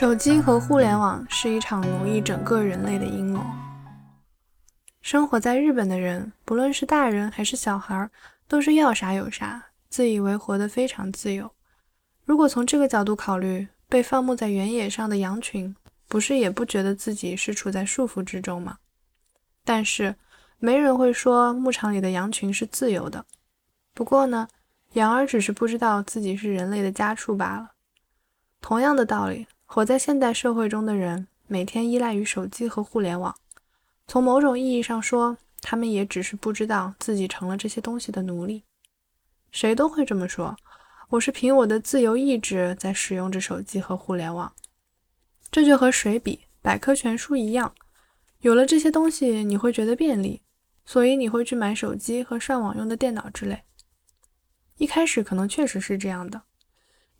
手机和互联网是一场奴役整个人类的阴谋。生活在日本的人，不论是大人还是小孩，都是要啥有啥，自以为活得非常自由。如果从这个角度考虑，被放牧在原野上的羊群，不是也不觉得自己是处在束缚之中吗？但是，没人会说牧场里的羊群是自由的。不过呢，羊儿只是不知道自己是人类的家畜罢了。同样的道理。活在现代社会中的人，每天依赖于手机和互联网。从某种意义上说，他们也只是不知道自己成了这些东西的奴隶。谁都会这么说：“我是凭我的自由意志在使用着手机和互联网。”这就和水笔、百科全书一样，有了这些东西，你会觉得便利，所以你会去买手机和上网用的电脑之类。一开始可能确实是这样的，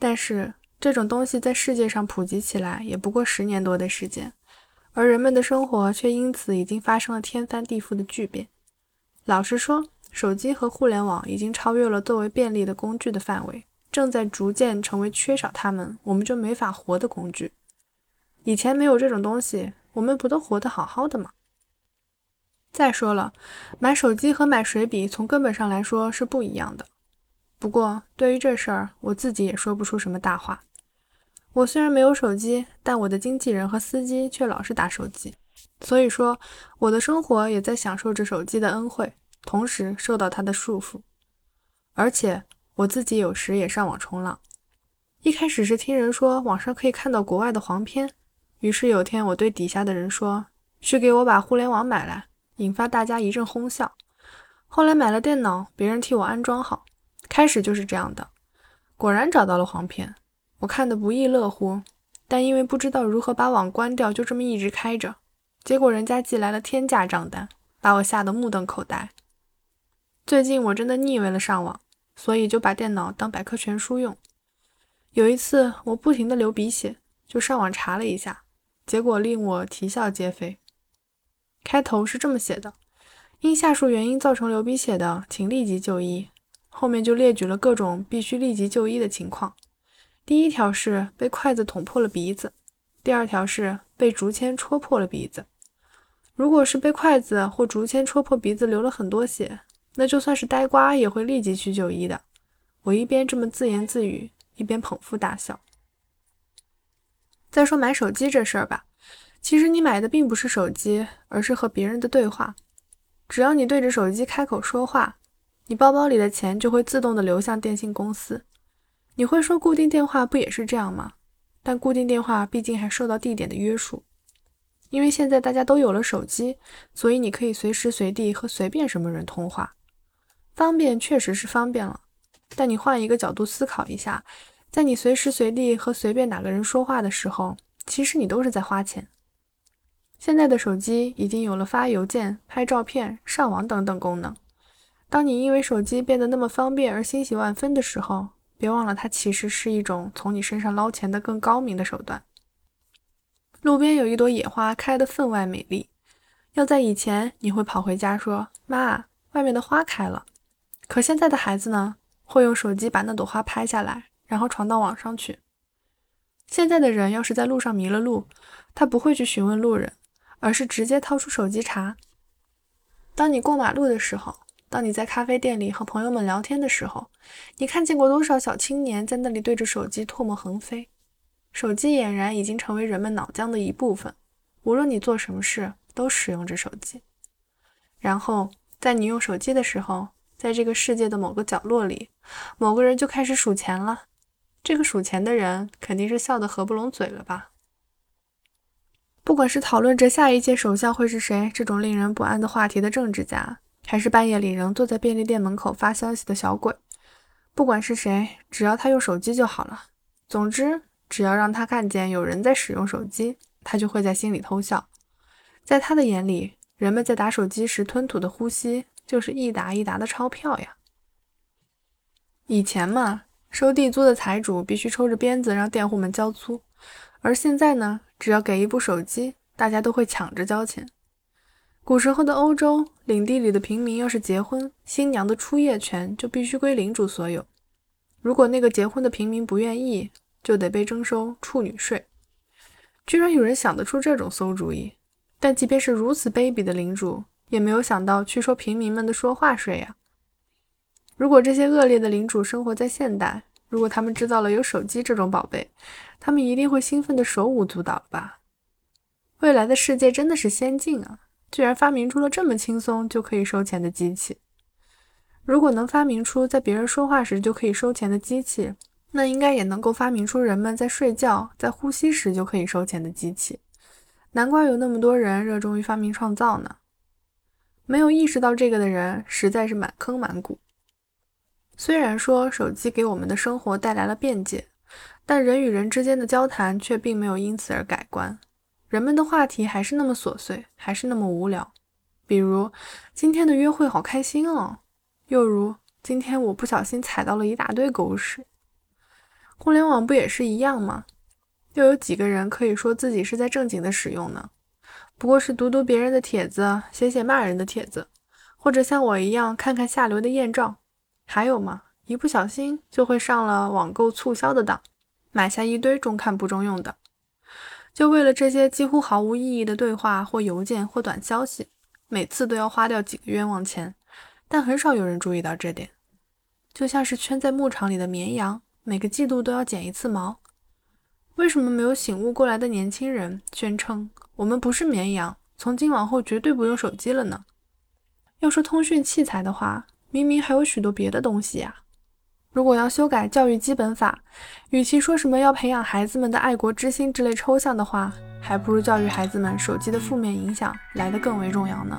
但是。这种东西在世界上普及起来也不过十年多的时间，而人们的生活却因此已经发生了天翻地覆的巨变。老实说，手机和互联网已经超越了作为便利的工具的范围，正在逐渐成为缺少它们我们就没法活的工具。以前没有这种东西，我们不都活得好好的吗？再说了，买手机和买水笔从根本上来说是不一样的。不过对于这事儿，我自己也说不出什么大话。我虽然没有手机，但我的经纪人和司机却老是打手机，所以说我的生活也在享受着手机的恩惠，同时受到它的束缚。而且我自己有时也上网冲浪。一开始是听人说网上可以看到国外的黄片，于是有天我对底下的人说：“去给我把互联网买来。”引发大家一阵哄笑。后来买了电脑，别人替我安装好，开始就是这样的，果然找到了黄片。我看得不亦乐乎，但因为不知道如何把网关掉，就这么一直开着。结果人家寄来了天价账单，把我吓得目瞪口呆。最近我真的腻味了上网，所以就把电脑当百科全书用。有一次我不停地流鼻血，就上网查了一下，结果令我啼笑皆非。开头是这么写的：因下述原因造成流鼻血的，请立即就医。后面就列举了各种必须立即就医的情况。第一条是被筷子捅破了鼻子，第二条是被竹签戳破了鼻子。如果是被筷子或竹签戳破鼻子，流了很多血，那就算是呆瓜也会立即去就医的。我一边这么自言自语，一边捧腹大笑。再说买手机这事儿吧，其实你买的并不是手机，而是和别人的对话。只要你对着手机开口说话，你包包里的钱就会自动的流向电信公司。你会说固定电话不也是这样吗？但固定电话毕竟还受到地点的约束，因为现在大家都有了手机，所以你可以随时随地和随便什么人通话，方便确实是方便了。但你换一个角度思考一下，在你随时随地和随便哪个人说话的时候，其实你都是在花钱。现在的手机已经有了发邮件、拍照片、上网等等功能。当你因为手机变得那么方便而欣喜万分的时候，别忘了，它其实是一种从你身上捞钱的更高明的手段。路边有一朵野花，开得分外美丽。要在以前，你会跑回家说：“妈，外面的花开了。”可现在的孩子呢，会用手机把那朵花拍下来，然后传到网上去。现在的人要是在路上迷了路，他不会去询问路人，而是直接掏出手机查。当你过马路的时候。当你在咖啡店里和朋友们聊天的时候，你看见过多少小青年在那里对着手机唾沫横飞？手机俨然已经成为人们脑浆的一部分，无论你做什么事都使用着手机。然后在你用手机的时候，在这个世界的某个角落里，某个人就开始数钱了。这个数钱的人肯定是笑得合不拢嘴了吧？不管是讨论着下一届首相会是谁这种令人不安的话题的政治家。还是半夜里仍坐在便利店门口发消息的小鬼，不管是谁，只要他用手机就好了。总之，只要让他看见有人在使用手机，他就会在心里偷笑。在他的眼里，人们在打手机时吞吐的呼吸，就是一沓一沓的钞票呀。以前嘛，收地租的财主必须抽着鞭子让佃户们交租，而现在呢，只要给一部手机，大家都会抢着交钱。古时候的欧洲，领地里的平民要是结婚，新娘的出夜权就必须归领主所有。如果那个结婚的平民不愿意，就得被征收处女税。居然有人想得出这种馊主意！但即便是如此卑鄙的领主，也没有想到去收平民们的说话税呀。如果这些恶劣的领主生活在现代，如果他们知道了有手机这种宝贝，他们一定会兴奋的手舞足蹈吧？未来的世界真的是先进啊！居然发明出了这么轻松就可以收钱的机器。如果能发明出在别人说话时就可以收钱的机器，那应该也能够发明出人们在睡觉、在呼吸时就可以收钱的机器。难怪有那么多人热衷于发明创造呢。没有意识到这个的人实在是满坑满谷。虽然说手机给我们的生活带来了便捷，但人与人之间的交谈却并没有因此而改观。人们的话题还是那么琐碎，还是那么无聊。比如今天的约会好开心哦，又如今天我不小心踩到了一大堆狗屎。互联网不也是一样吗？又有几个人可以说自己是在正经的使用呢？不过是读读别人的帖子，写写骂人的帖子，或者像我一样看看下流的艳照。还有吗？一不小心就会上了网购促销的当，买下一堆中看不中用的，就为了这些几乎毫无意义的对话或邮件或短消息，每次都要花掉几个冤枉钱。但很少有人注意到这点，就像是圈在牧场里的绵羊，每个季度都要剪一次毛。为什么没有醒悟过来的年轻人宣称我们不是绵羊，从今往后绝对不用手机了呢？要说通讯器材的话。明明还有许多别的东西呀！如果要修改教育基本法，与其说什么要培养孩子们的爱国之心之类抽象的话，还不如教育孩子们手机的负面影响来得更为重要呢。